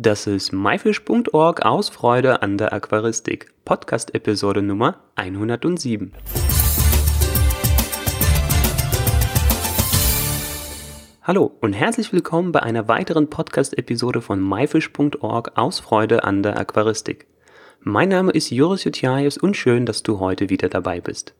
Das ist myfish.org aus Freude an der Aquaristik, Podcast-Episode Nummer 107. Hallo und herzlich willkommen bei einer weiteren Podcast-Episode von myfish.org aus Freude an der Aquaristik. Mein Name ist Joris Jutjajus und schön, dass du heute wieder dabei bist.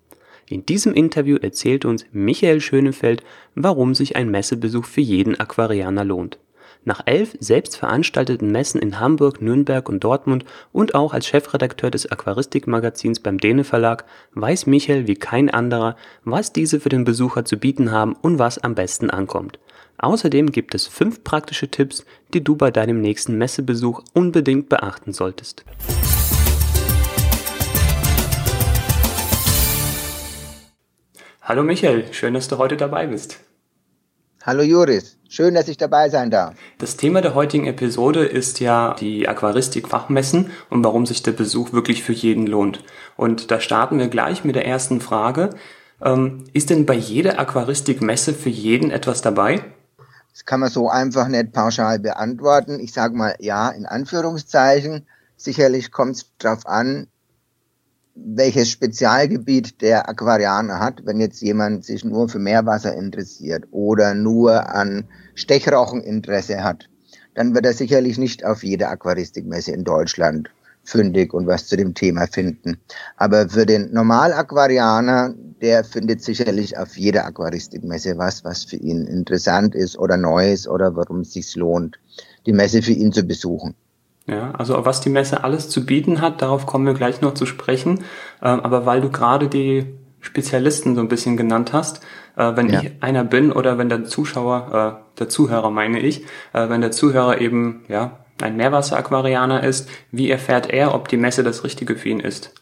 In diesem Interview erzählt uns Michael Schönefeld, warum sich ein Messebesuch für jeden Aquarianer lohnt. Nach elf selbst veranstalteten Messen in Hamburg, Nürnberg und Dortmund und auch als Chefredakteur des Aquaristikmagazins beim Däne Verlag weiß Michael wie kein anderer, was diese für den Besucher zu bieten haben und was am besten ankommt. Außerdem gibt es fünf praktische Tipps, die du bei deinem nächsten Messebesuch unbedingt beachten solltest. Hallo Michael, schön, dass du heute dabei bist. Hallo Juris, schön, dass ich dabei sein darf. Das Thema der heutigen Episode ist ja die Aquaristik-Fachmessen und warum sich der Besuch wirklich für jeden lohnt. Und da starten wir gleich mit der ersten Frage. Ähm, ist denn bei jeder Aquaristik-Messe für jeden etwas dabei? Das kann man so einfach nicht pauschal beantworten. Ich sage mal ja, in Anführungszeichen. Sicherlich kommt es darauf an, welches Spezialgebiet der Aquarianer hat, wenn jetzt jemand sich nur für Meerwasser interessiert oder nur an Stechrochen Interesse hat, dann wird er sicherlich nicht auf jeder Aquaristikmesse in Deutschland fündig und was zu dem Thema finden. Aber für den Normalaquarianer, der findet sicherlich auf jeder Aquaristikmesse was, was für ihn interessant ist oder neu ist oder warum es sich lohnt, die Messe für ihn zu besuchen. Ja, also was die Messe alles zu bieten hat, darauf kommen wir gleich noch zu sprechen. Ähm, aber weil du gerade die Spezialisten so ein bisschen genannt hast, äh, wenn ja. ich einer bin oder wenn der Zuschauer, äh, der Zuhörer meine ich, äh, wenn der Zuhörer eben ja ein Meerwasseraquarianer ist, wie erfährt er, ob die Messe das Richtige für ihn ist?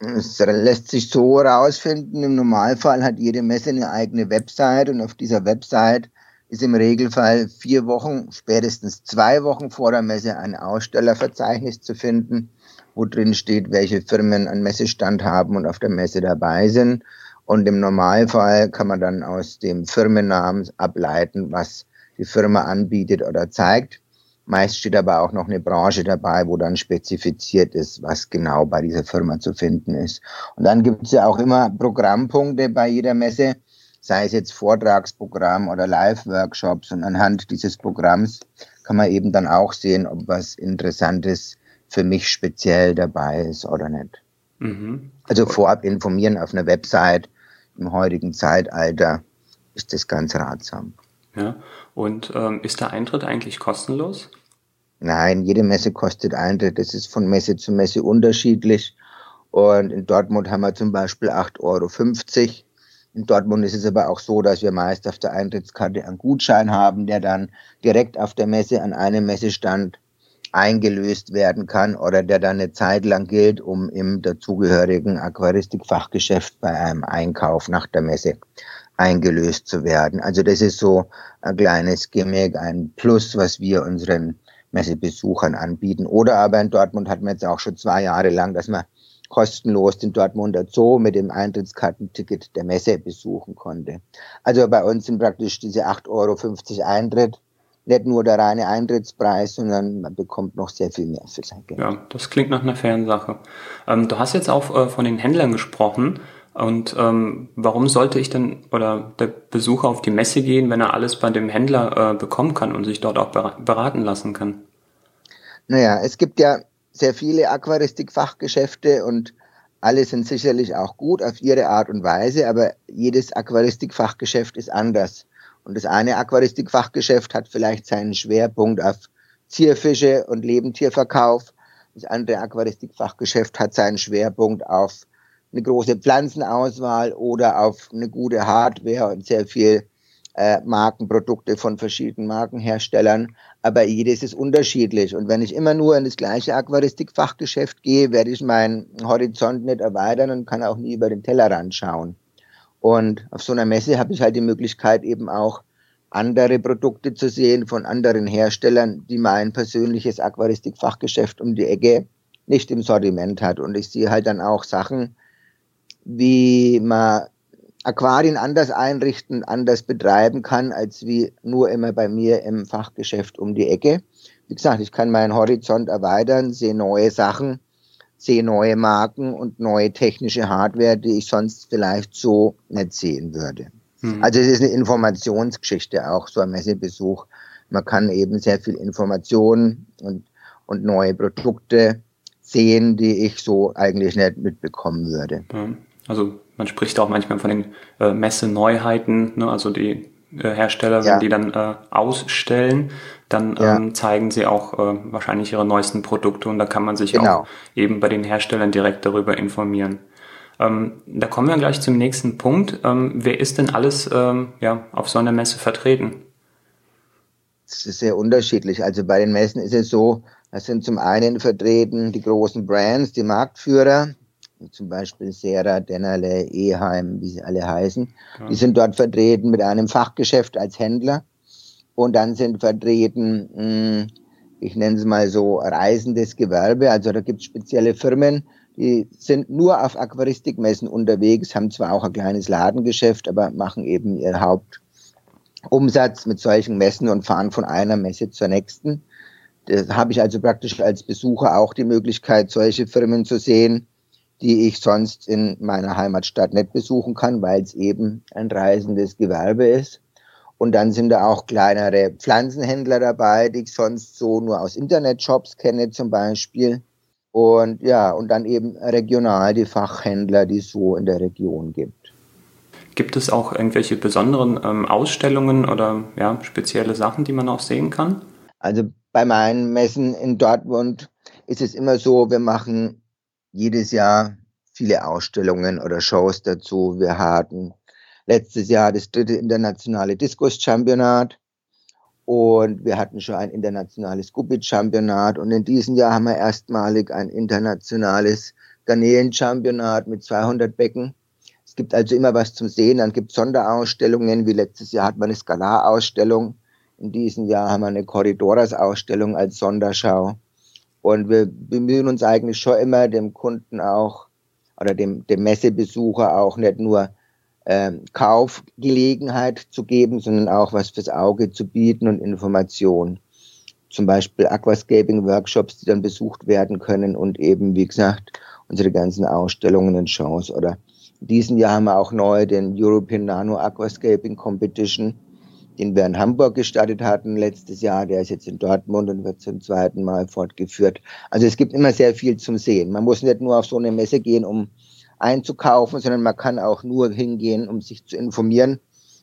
Es lässt sich so herausfinden. Im Normalfall hat jede Messe eine eigene Website und auf dieser Website ist im Regelfall vier Wochen, spätestens zwei Wochen vor der Messe ein Ausstellerverzeichnis zu finden, wo drin steht, welche Firmen einen Messestand haben und auf der Messe dabei sind. Und im Normalfall kann man dann aus dem Firmennamen ableiten, was die Firma anbietet oder zeigt. Meist steht aber auch noch eine Branche dabei, wo dann spezifiziert ist, was genau bei dieser Firma zu finden ist. Und dann gibt es ja auch immer Programmpunkte bei jeder Messe, sei es jetzt Vortragsprogramm oder Live-Workshops. Und anhand dieses Programms kann man eben dann auch sehen, ob was Interessantes für mich speziell dabei ist oder nicht. Mhm. Also vorab informieren auf einer Website im heutigen Zeitalter ist das ganz ratsam. Ja, und ähm, ist der Eintritt eigentlich kostenlos? Nein, jede Messe kostet Eintritt. Das ist von Messe zu Messe unterschiedlich. Und in Dortmund haben wir zum Beispiel 8,50 Euro in Dortmund ist es aber auch so, dass wir meist auf der Eintrittskarte einen Gutschein haben, der dann direkt auf der Messe an einem Messestand eingelöst werden kann oder der dann eine Zeit lang gilt, um im dazugehörigen Aquaristikfachgeschäft bei einem Einkauf nach der Messe eingelöst zu werden. Also das ist so ein kleines Gimmick, ein Plus, was wir unseren Messebesuchern anbieten. Oder aber in Dortmund hat man jetzt auch schon zwei Jahre lang, dass man kostenlos den Dortmunder Zoo mit dem Eintrittskartenticket der Messe besuchen konnte. Also bei uns sind praktisch diese 8,50 Euro Eintritt nicht nur der reine Eintrittspreis, sondern man bekommt noch sehr viel mehr für sein Geld. Ja, das klingt nach einer fairen Sache. Ähm, du hast jetzt auch äh, von den Händlern gesprochen. Und ähm, warum sollte ich denn oder der Besucher auf die Messe gehen, wenn er alles bei dem Händler äh, bekommen kann und sich dort auch beraten lassen kann? Naja, es gibt ja sehr viele Aquaristikfachgeschäfte und alle sind sicherlich auch gut auf ihre Art und Weise, aber jedes Aquaristikfachgeschäft ist anders. Und das eine Aquaristikfachgeschäft hat vielleicht seinen Schwerpunkt auf Zierfische und Lebendtierverkauf. Das andere Aquaristikfachgeschäft hat seinen Schwerpunkt auf eine große Pflanzenauswahl oder auf eine gute Hardware und sehr viel äh, Markenprodukte von verschiedenen Markenherstellern, aber jedes ist unterschiedlich. Und wenn ich immer nur in das gleiche Aquaristikfachgeschäft gehe, werde ich meinen Horizont nicht erweitern und kann auch nie über den Tellerrand schauen. Und auf so einer Messe habe ich halt die Möglichkeit eben auch andere Produkte zu sehen von anderen Herstellern, die mein persönliches Aquaristikfachgeschäft um die Ecke nicht im Sortiment hat. Und ich sehe halt dann auch Sachen, wie man Aquarien anders einrichten, anders betreiben kann, als wie nur immer bei mir im Fachgeschäft um die Ecke. Wie gesagt, ich kann meinen Horizont erweitern, sehe neue Sachen, sehe neue Marken und neue technische Hardware, die ich sonst vielleicht so nicht sehen würde. Mhm. Also es ist eine Informationsgeschichte auch, so ein Messebesuch. Man kann eben sehr viel Informationen und, und neue Produkte sehen, die ich so eigentlich nicht mitbekommen würde. Also man spricht auch manchmal von den äh, Messeneuheiten, ne? also die äh, Hersteller, ja. wenn die dann äh, ausstellen, dann ja. ähm, zeigen sie auch äh, wahrscheinlich ihre neuesten Produkte und da kann man sich genau. auch eben bei den Herstellern direkt darüber informieren. Ähm, da kommen wir gleich zum nächsten Punkt. Ähm, wer ist denn alles ähm, ja, auf so einer Messe vertreten? Das ist sehr unterschiedlich. Also bei den Messen ist es so, es sind zum einen vertreten die großen Brands, die Marktführer, zum Beispiel Sera, Dennerle, Eheim, wie sie alle heißen. Ja. Die sind dort vertreten mit einem Fachgeschäft als Händler. Und dann sind vertreten, hm, ich nenne es mal so, reisendes Gewerbe. Also da gibt es spezielle Firmen, die sind nur auf Aquaristikmessen unterwegs, haben zwar auch ein kleines Ladengeschäft, aber machen eben ihr Hauptumsatz mit solchen Messen und fahren von einer Messe zur nächsten. Da habe ich also praktisch als Besucher auch die Möglichkeit, solche Firmen zu sehen, die ich sonst in meiner Heimatstadt nicht besuchen kann, weil es eben ein reisendes Gewerbe ist. Und dann sind da auch kleinere Pflanzenhändler dabei, die ich sonst so nur aus Internetshops kenne zum Beispiel. Und ja, und dann eben regional die Fachhändler, die es so in der Region gibt. Gibt es auch irgendwelche besonderen ähm, Ausstellungen oder ja, spezielle Sachen, die man auch sehen kann? Also bei meinen Messen in Dortmund ist es immer so, wir machen jedes Jahr viele Ausstellungen oder Shows dazu. Wir hatten letztes Jahr das dritte internationale Diskus-Championat. Und wir hatten schon ein internationales Gupit-Championat. Und in diesem Jahr haben wir erstmalig ein internationales Garnelen-Championat mit 200 Becken. Es gibt also immer was zum Sehen. Dann gibt es Sonderausstellungen. Wie letztes Jahr hat man eine Skalar-Ausstellung. In diesem Jahr haben wir eine Corridoras-Ausstellung als Sonderschau. Und wir bemühen uns eigentlich schon immer, dem Kunden auch oder dem, dem Messebesucher auch nicht nur ähm, Kaufgelegenheit zu geben, sondern auch was fürs Auge zu bieten und Information. Zum Beispiel Aquascaping-Workshops, die dann besucht werden können und eben, wie gesagt, unsere ganzen Ausstellungen und Shows. Oder in diesem Jahr haben wir auch neu den European Nano Aquascaping Competition, den wir in Hamburg gestartet hatten letztes Jahr. Der ist jetzt in Dortmund und wird zum zweiten Mal fortgeführt. Also es gibt immer sehr viel zum Sehen. Man muss nicht nur auf so eine Messe gehen, um einzukaufen, sondern man kann auch nur hingehen, um sich zu informieren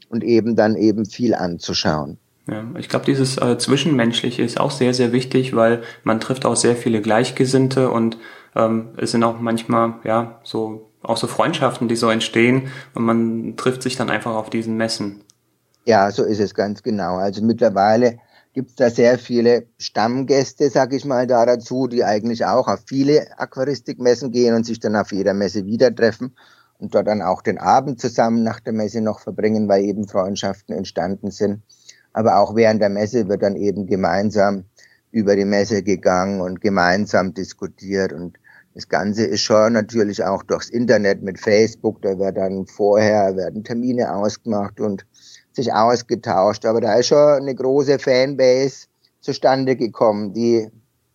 und eben dann eben viel anzuschauen. Ja, ich glaube, dieses äh, Zwischenmenschliche ist auch sehr, sehr wichtig, weil man trifft auch sehr viele Gleichgesinnte und ähm, es sind auch manchmal, ja, so, auch so Freundschaften, die so entstehen und man trifft sich dann einfach auf diesen Messen. Ja, so ist es ganz genau. Also mittlerweile gibt es da sehr viele Stammgäste, sag ich mal, da dazu, die eigentlich auch auf viele Aquaristikmessen gehen und sich dann auf jeder Messe wieder treffen und dort dann auch den Abend zusammen nach der Messe noch verbringen, weil eben Freundschaften entstanden sind. Aber auch während der Messe wird dann eben gemeinsam über die Messe gegangen und gemeinsam diskutiert und das Ganze ist schon natürlich auch durchs Internet mit Facebook, da wird dann vorher werden Termine ausgemacht und sich ausgetauscht. Aber da ist schon eine große Fanbase zustande gekommen, die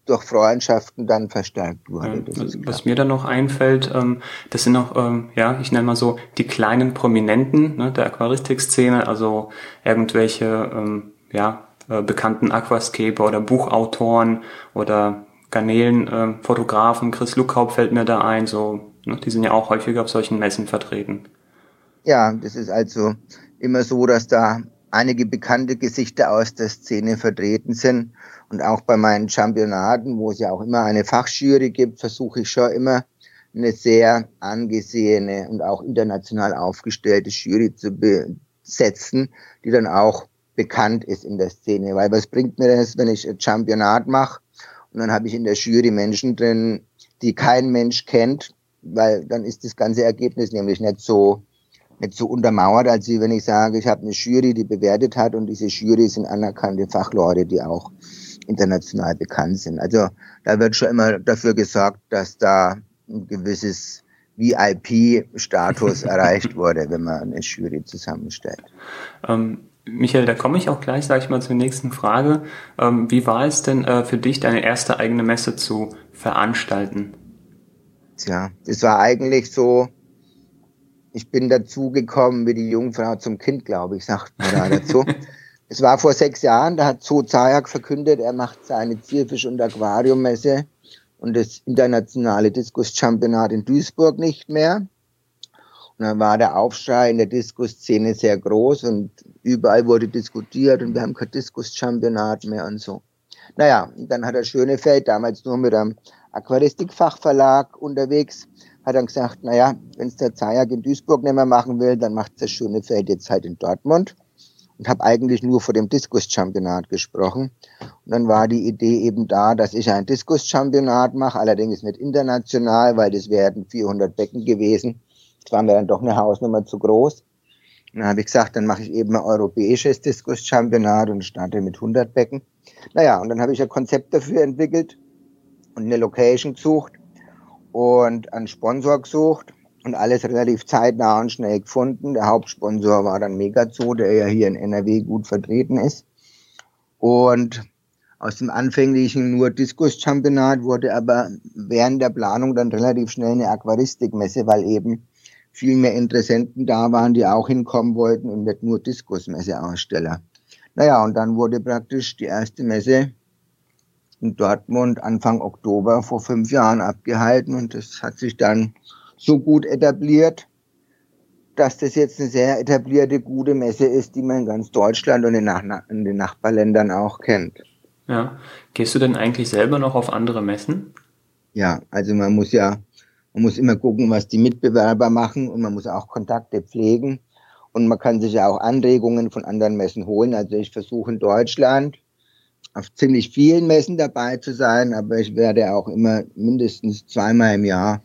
durch Freundschaften dann verstärkt wurde. Ja, was, mir dann noch einfällt, ähm, das sind noch, ähm, ja, ich nenne mal so die kleinen Prominenten ne, der Aquaristik-Szene, also irgendwelche, ähm, ja, äh, bekannten Aquascaper oder Buchautoren oder Garnelen, äh, Fotografen, Chris Luckhaupt fällt mir da ein, so, ne, die sind ja auch häufiger auf solchen Messen vertreten. Ja, das ist also immer so, dass da einige bekannte Gesichter aus der Szene vertreten sind. Und auch bei meinen Championaten, wo es ja auch immer eine Fachjury gibt, versuche ich schon immer eine sehr angesehene und auch international aufgestellte Jury zu besetzen, die dann auch bekannt ist in der Szene. Weil was bringt mir das, wenn ich ein Championat mache und dann habe ich in der Jury Menschen drin, die kein Mensch kennt, weil dann ist das ganze Ergebnis nämlich nicht so nicht so untermauert, als wenn ich sage, ich habe eine Jury, die bewertet hat und diese Jury sind anerkannte Fachleute, die auch international bekannt sind. Also da wird schon immer dafür gesorgt, dass da ein gewisses VIP-Status erreicht wurde, wenn man eine Jury zusammenstellt. Ähm, Michael, da komme ich auch gleich, sage ich mal, zur nächsten Frage. Ähm, wie war es denn äh, für dich, deine erste eigene Messe zu veranstalten? Tja, das war eigentlich so, ich bin dazugekommen wie die Jungfrau zum Kind, glaube ich, sagt man da dazu. es war vor sechs Jahren, da hat Zoo Zayak verkündet, er macht seine Zierfisch- und Aquariummesse und das internationale Diskus-Championat in Duisburg nicht mehr. Und dann war der Aufschrei in der Diskus-Szene sehr groß und überall wurde diskutiert und wir haben kein Diskus-Championat mehr und so. Naja, und dann hat der Schönefeld, damals nur mit einem Aquaristik-Fachverlag unterwegs, hat dann gesagt, naja, wenn es der Zajak in Duisburg nicht mehr machen will, dann macht das Schönefeld jetzt halt in Dortmund. Und habe eigentlich nur vor dem Diskus-Championat gesprochen. Und dann war die Idee eben da, dass ich ein Diskus-Championat mache, allerdings nicht international, weil das wären 400 Becken gewesen. Das war mir dann doch eine Hausnummer zu groß. Und dann habe ich gesagt, dann mache ich eben ein europäisches Diskus-Championat und starte mit 100 Becken. Naja, und dann habe ich ein Konzept dafür entwickelt und eine Location gesucht und einen Sponsor gesucht und alles relativ zeitnah und schnell gefunden. Der Hauptsponsor war dann Megazoo, der ja hier in NRW gut vertreten ist. Und aus dem anfänglichen nur Diskus-Championat wurde aber während der Planung dann relativ schnell eine Aquaristikmesse, weil eben viel mehr Interessenten da waren, die auch hinkommen wollten und nicht nur Diskusmesse-Aussteller. Naja, und dann wurde praktisch die erste Messe in Dortmund Anfang Oktober vor fünf Jahren abgehalten und das hat sich dann so gut etabliert, dass das jetzt eine sehr etablierte, gute Messe ist, die man in ganz Deutschland und in, in den Nachbarländern auch kennt. Ja. Gehst du denn eigentlich selber noch auf andere Messen? Ja, also man muss ja man muss immer gucken, was die Mitbewerber machen und man muss auch Kontakte pflegen. Und man kann sich ja auch Anregungen von anderen Messen holen. Also ich versuche in Deutschland auf ziemlich vielen Messen dabei zu sein, aber ich werde auch immer mindestens zweimal im Jahr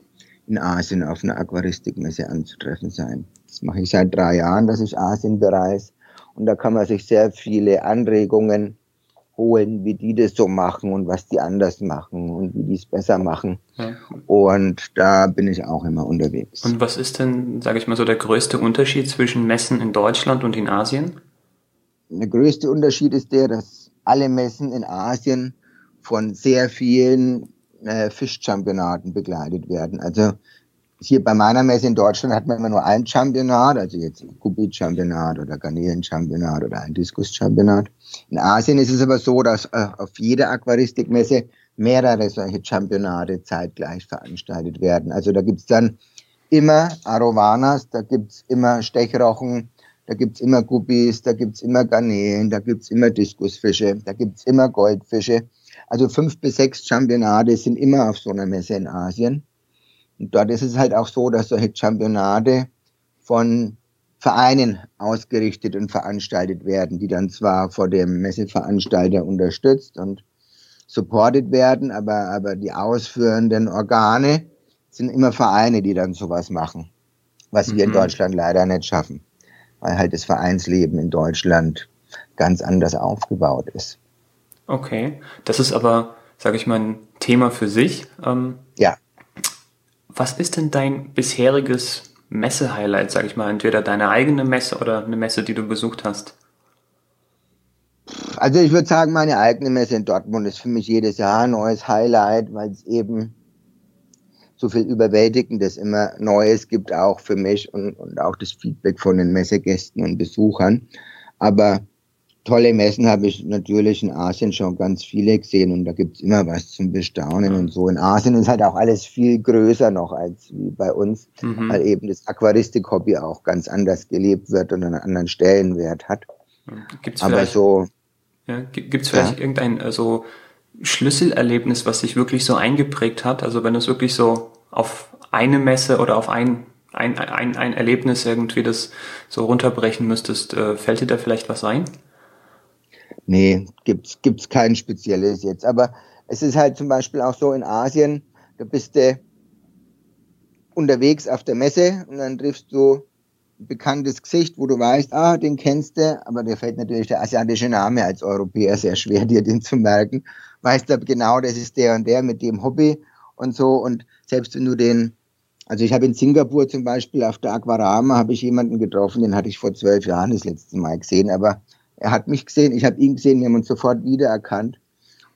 in Asien auf einer Aquaristikmesse anzutreffen sein. Das mache ich seit drei Jahren, dass ich Asien bereise. Und da kann man sich sehr viele Anregungen holen, wie die das so machen und was die anders machen und wie die es besser machen. Ja. Und da bin ich auch immer unterwegs. Und was ist denn, sage ich mal so, der größte Unterschied zwischen Messen in Deutschland und in Asien? Der größte Unterschied ist der, dass alle Messen in Asien von sehr vielen äh, Fischchampionaten begleitet werden. Also hier bei meiner Messe in Deutschland hat man immer nur ein Championat, also jetzt ein Kubit-Championat oder Garnelen-Championat oder ein Diskus-Championat. In Asien ist es aber so, dass äh, auf jeder Aquaristikmesse mehrere solche Championate zeitgleich veranstaltet werden. Also da gibt's dann immer Arovanas, da gibt's immer Stechrochen, da gibt's immer Guppies, da gibt's immer Garnelen, da gibt's immer Diskusfische, da gibt's immer Goldfische. Also fünf bis sechs Championate sind immer auf so einer Messe in Asien. Und dort ist es halt auch so, dass solche Championate von Vereinen ausgerichtet und veranstaltet werden, die dann zwar vor dem Messeveranstalter unterstützt und supported werden, aber, aber die ausführenden Organe sind immer Vereine, die dann sowas machen, was mhm. wir in mhm. Deutschland leider nicht schaffen, weil halt das Vereinsleben in Deutschland ganz anders aufgebaut ist. Okay, das ist aber, sage ich mal, ein Thema für sich. Ähm, ja. Was ist denn dein bisheriges Messe-Highlight, sag ich mal? Entweder deine eigene Messe oder eine Messe, die du besucht hast? Also ich würde sagen, meine eigene Messe in Dortmund ist für mich jedes Jahr ein neues Highlight, weil es eben so viel Überwältigendes immer Neues gibt, auch für mich und, und auch das Feedback von den Messegästen und Besuchern. Aber tolle Messen habe ich natürlich in Asien schon ganz viele gesehen und da gibt's immer was zum Bestaunen und so. In Asien ist halt auch alles viel größer noch als wie bei uns, mhm. weil eben das Aquaristik-Hobby auch ganz anders gelebt wird und einen anderen Stellenwert hat. Gibt's Aber so. Ja, Gibt es vielleicht ja. irgendein äh, so Schlüsselerlebnis, was sich wirklich so eingeprägt hat? Also wenn du es wirklich so auf eine Messe oder auf ein ein, ein, ein Erlebnis irgendwie das so runterbrechen müsstest, äh, fällt dir da vielleicht was ein? Nee, gibt's, gibt's kein spezielles jetzt. Aber es ist halt zum Beispiel auch so in Asien, da bist du unterwegs auf der Messe und dann triffst du ein bekanntes Gesicht, wo du weißt, ah, den kennst du, aber dir fällt natürlich der asiatische Name als Europäer sehr schwer, dir den zu merken. Weißt du genau, das ist der und der mit dem Hobby und so. Und selbst wenn du den Also ich habe in Singapur zum Beispiel auf der Aquarama habe ich jemanden getroffen, den hatte ich vor zwölf Jahren das letzte Mal gesehen, aber er hat mich gesehen, ich habe ihn gesehen, wir haben uns sofort wiedererkannt.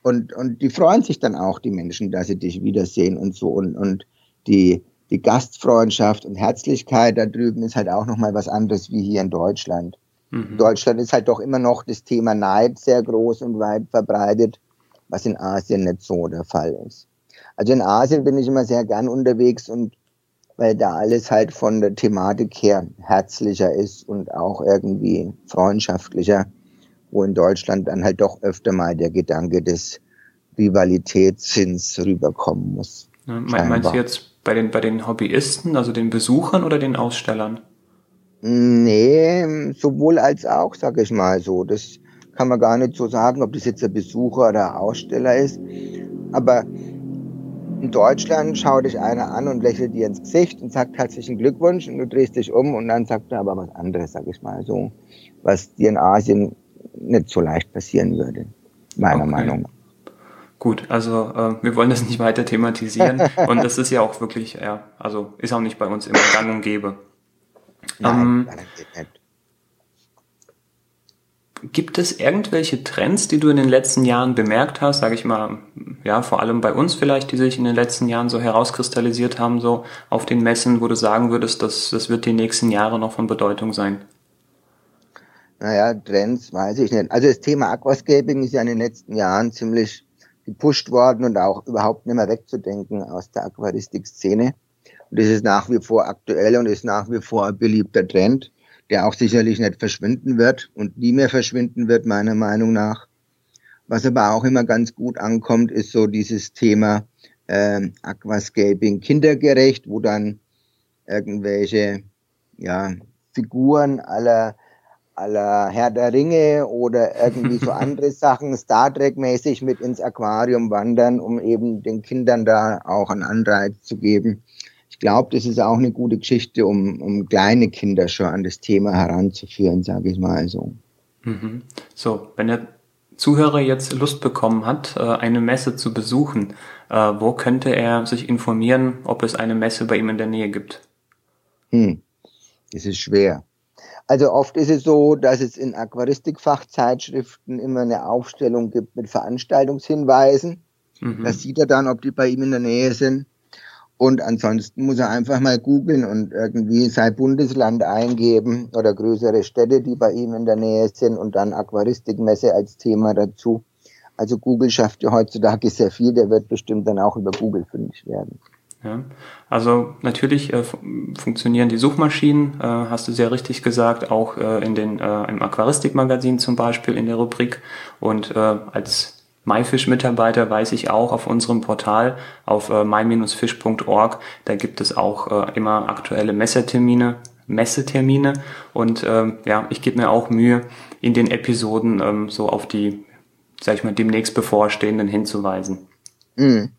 Und, und die freuen sich dann auch, die Menschen, dass sie dich wiedersehen und so. Und, und die, die Gastfreundschaft und Herzlichkeit da drüben ist halt auch nochmal was anderes wie hier in Deutschland. Mhm. In Deutschland ist halt doch immer noch das Thema Neid sehr groß und weit verbreitet, was in Asien nicht so der Fall ist. Also in Asien bin ich immer sehr gern unterwegs und weil da alles halt von der Thematik her herzlicher ist und auch irgendwie freundschaftlicher, wo in Deutschland dann halt doch öfter mal der Gedanke des Rivalitätszins rüberkommen muss. Ja, meinst du jetzt bei den, bei den Hobbyisten, also den Besuchern oder den Ausstellern? Nee, sowohl als auch, sag ich mal so. Das kann man gar nicht so sagen, ob das jetzt ein Besucher oder ein Aussteller ist. Aber in Deutschland schaut dich einer an und lächelt dir ins Gesicht und sagt herzlichen Glückwunsch und du drehst dich um und dann sagt er aber was anderes, sag ich mal so, was dir in Asien nicht so leicht passieren würde, meiner okay. Meinung nach. Gut, also äh, wir wollen das nicht weiter thematisieren und das ist ja auch wirklich, ja, also ist auch nicht bei uns immer gang und gäbe. Nein, ähm, nein, Gibt es irgendwelche Trends, die du in den letzten Jahren bemerkt hast, sage ich mal, ja, vor allem bei uns vielleicht, die sich in den letzten Jahren so herauskristallisiert haben, so auf den Messen, wo du sagen würdest, dass das wird die nächsten Jahre noch von Bedeutung sein? Naja, Trends weiß ich nicht. Also das Thema Aquascaping ist ja in den letzten Jahren ziemlich gepusht worden und auch überhaupt nicht mehr wegzudenken aus der Aquaristik-Szene. Und das ist nach wie vor aktuell und ist nach wie vor ein beliebter Trend, der auch sicherlich nicht verschwinden wird und nie mehr verschwinden wird, meiner Meinung nach. Was aber auch immer ganz gut ankommt, ist so dieses Thema äh, Aquascaping kindergerecht, wo dann irgendwelche ja, Figuren aller aller Herr der Ringe oder irgendwie so andere Sachen Star Trek mäßig mit ins Aquarium wandern, um eben den Kindern da auch einen Anreiz zu geben. Ich glaube, das ist auch eine gute Geschichte, um, um kleine Kinder schon an das Thema heranzuführen, sage ich mal so. Mhm. So, wenn der Zuhörer jetzt Lust bekommen hat, äh, eine Messe zu besuchen, äh, wo könnte er sich informieren, ob es eine Messe bei ihm in der Nähe gibt? Hm, das ist schwer. Also oft ist es so, dass es in Aquaristikfachzeitschriften immer eine Aufstellung gibt mit Veranstaltungshinweisen. Mhm. Das sieht er dann, ob die bei ihm in der Nähe sind. Und ansonsten muss er einfach mal googeln und irgendwie sein Bundesland eingeben oder größere Städte, die bei ihm in der Nähe sind und dann Aquaristikmesse als Thema dazu. Also Google schafft ja heutzutage sehr viel, der wird bestimmt dann auch über Google fündig werden. Ja, also natürlich äh, funktionieren die Suchmaschinen, äh, hast du sehr richtig gesagt, auch äh, in den, äh, im Aquaristikmagazin zum Beispiel in der Rubrik. Und äh, als MyFish-Mitarbeiter weiß ich auch auf unserem Portal auf äh, my-fish.org, da gibt es auch äh, immer aktuelle Messetermine, Messetermine und äh, ja, ich gebe mir auch Mühe, in den Episoden ähm, so auf die, sag ich mal, demnächst bevorstehenden hinzuweisen. Mhm.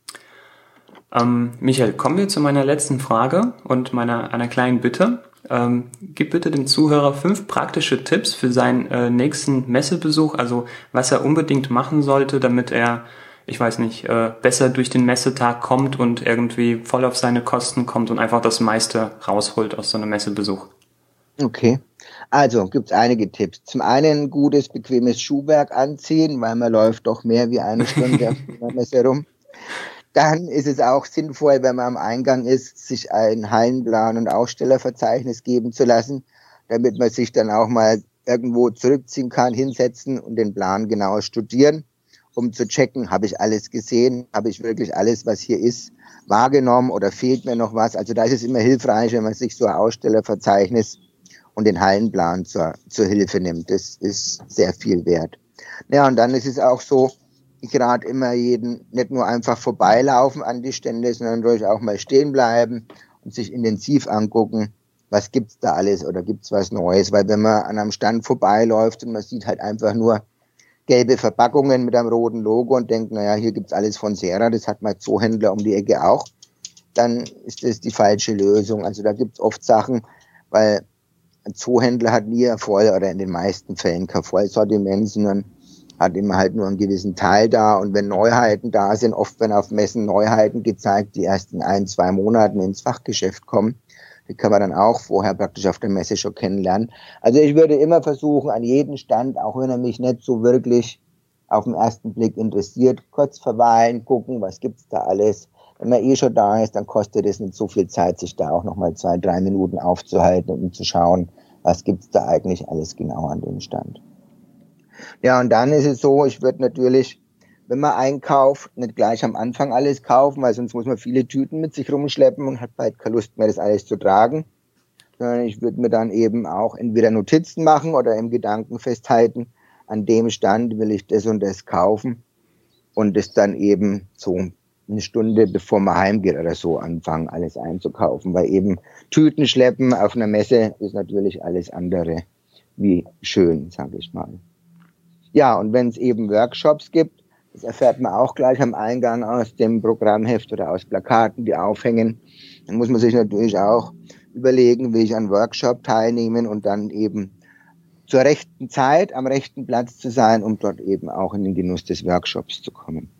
Ähm, Michael, kommen wir zu meiner letzten Frage und meiner einer kleinen Bitte. Ähm, gib bitte dem Zuhörer fünf praktische Tipps für seinen äh, nächsten Messebesuch, also was er unbedingt machen sollte, damit er, ich weiß nicht, äh, besser durch den Messetag kommt und irgendwie voll auf seine Kosten kommt und einfach das meiste rausholt aus so einem Messebesuch. Okay. Also gibt es einige Tipps. Zum einen gutes, bequemes Schuhwerk anziehen, weil man läuft doch mehr wie eine Stunde auf der Messe rum dann ist es auch sinnvoll, wenn man am Eingang ist, sich einen Hallenplan und Ausstellerverzeichnis geben zu lassen, damit man sich dann auch mal irgendwo zurückziehen kann, hinsetzen und den Plan genau studieren, um zu checken, habe ich alles gesehen, habe ich wirklich alles, was hier ist, wahrgenommen oder fehlt mir noch was. Also da ist es immer hilfreich, wenn man sich so ein Ausstellerverzeichnis und den Hallenplan zur, zur Hilfe nimmt. Das ist sehr viel wert. Ja, und dann ist es auch so, ich rate immer jeden, nicht nur einfach vorbeilaufen an die Stände, sondern ruhig auch mal stehen bleiben und sich intensiv angucken, was gibt's da alles oder gibt's was Neues. Weil wenn man an einem Stand vorbeiläuft und man sieht halt einfach nur gelbe Verpackungen mit einem roten Logo und denkt, naja, hier gibt's alles von Sera, das hat mein Zoohändler um die Ecke auch, dann ist das die falsche Lösung. Also da gibt's oft Sachen, weil ein Zoohändler hat nie voll oder in den meisten Fällen kein Vollsortiment, sondern hat immer halt nur einen gewissen Teil da. Und wenn Neuheiten da sind, oft wenn auf Messen Neuheiten gezeigt, die erst in ein, zwei Monaten ins Fachgeschäft kommen, die kann man dann auch vorher praktisch auf der Messe schon kennenlernen. Also ich würde immer versuchen, an jeden Stand, auch wenn er mich nicht so wirklich auf den ersten Blick interessiert, kurz verweilen, gucken, was gibt's da alles. Wenn man eh schon da ist, dann kostet es nicht so viel Zeit, sich da auch nochmal zwei, drei Minuten aufzuhalten und um zu schauen, was gibt's da eigentlich alles genau an dem Stand. Ja, und dann ist es so, ich würde natürlich, wenn man einkauft, nicht gleich am Anfang alles kaufen, weil sonst muss man viele Tüten mit sich rumschleppen und hat bald keine Lust mehr, das alles zu tragen. Sondern ich würde mir dann eben auch entweder Notizen machen oder im Gedanken festhalten, an dem Stand will ich das und das kaufen und es dann eben so eine Stunde bevor man heimgeht oder so anfangen, alles einzukaufen, weil eben Tüten schleppen auf einer Messe ist natürlich alles andere wie schön, sage ich mal. Ja, und wenn es eben Workshops gibt, das erfährt man auch gleich am Eingang aus dem Programmheft oder aus Plakaten, die aufhängen, dann muss man sich natürlich auch überlegen, will ich an Workshop teilnehmen und dann eben zur rechten Zeit am rechten Platz zu sein, um dort eben auch in den Genuss des Workshops zu kommen.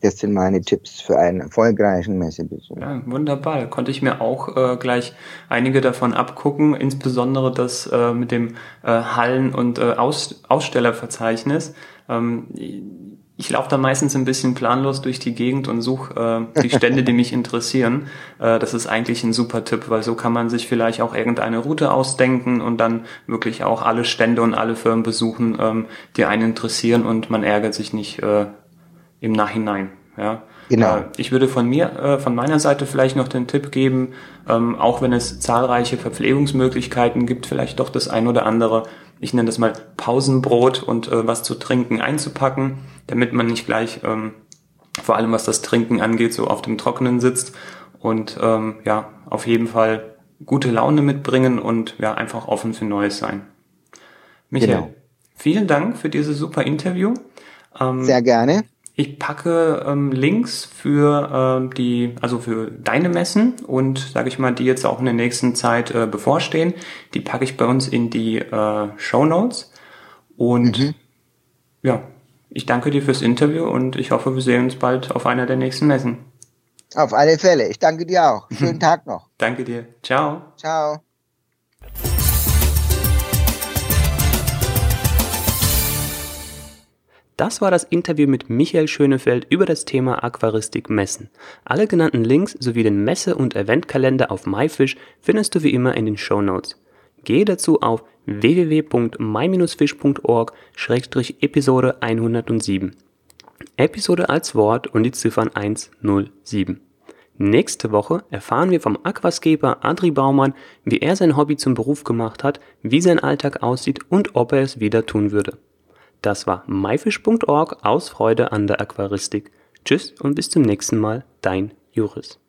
Das sind meine Tipps für einen erfolgreichen Messebesuch. Ja, wunderbar. Konnte ich mir auch äh, gleich einige davon abgucken, insbesondere das äh, mit dem äh, Hallen- und äh, Aus Ausstellerverzeichnis. Ähm, ich laufe da meistens ein bisschen planlos durch die Gegend und suche äh, die Stände, die mich interessieren. Äh, das ist eigentlich ein super Tipp, weil so kann man sich vielleicht auch irgendeine Route ausdenken und dann wirklich auch alle Stände und alle Firmen besuchen, ähm, die einen interessieren und man ärgert sich nicht äh, im Nachhinein. Ja. Genau. Äh, ich würde von mir, äh, von meiner Seite vielleicht noch den Tipp geben, ähm, auch wenn es zahlreiche Verpflegungsmöglichkeiten gibt, vielleicht doch das ein oder andere ich nenne das mal Pausenbrot und äh, was zu trinken einzupacken, damit man nicht gleich, ähm, vor allem was das Trinken angeht, so auf dem Trockenen sitzt und ähm, ja, auf jeden Fall gute Laune mitbringen und ja, einfach offen für Neues sein. Michael, genau. vielen Dank für dieses super Interview. Sehr gerne. Ich packe ähm, Links für ähm, die, also für deine Messen und sage ich mal, die jetzt auch in der nächsten Zeit äh, bevorstehen. Die packe ich bei uns in die äh, Show Notes. Und mhm. ja, ich danke dir fürs Interview und ich hoffe, wir sehen uns bald auf einer der nächsten Messen. Auf alle Fälle. Ich danke dir auch. Schönen Tag noch. danke dir. Ciao. Ciao. Das war das Interview mit Michael Schönefeld über das Thema Aquaristik Messen. Alle genannten Links sowie den Messe- und Eventkalender auf MyFish findest du wie immer in den Show Notes. Gehe dazu auf www.my-fish.org-episode 107. Episode als Wort und die Ziffern 107. Nächste Woche erfahren wir vom Aquascaper Adri Baumann, wie er sein Hobby zum Beruf gemacht hat, wie sein Alltag aussieht und ob er es wieder tun würde. Das war myfish.org aus Freude an der Aquaristik. Tschüss und bis zum nächsten Mal, dein Juris.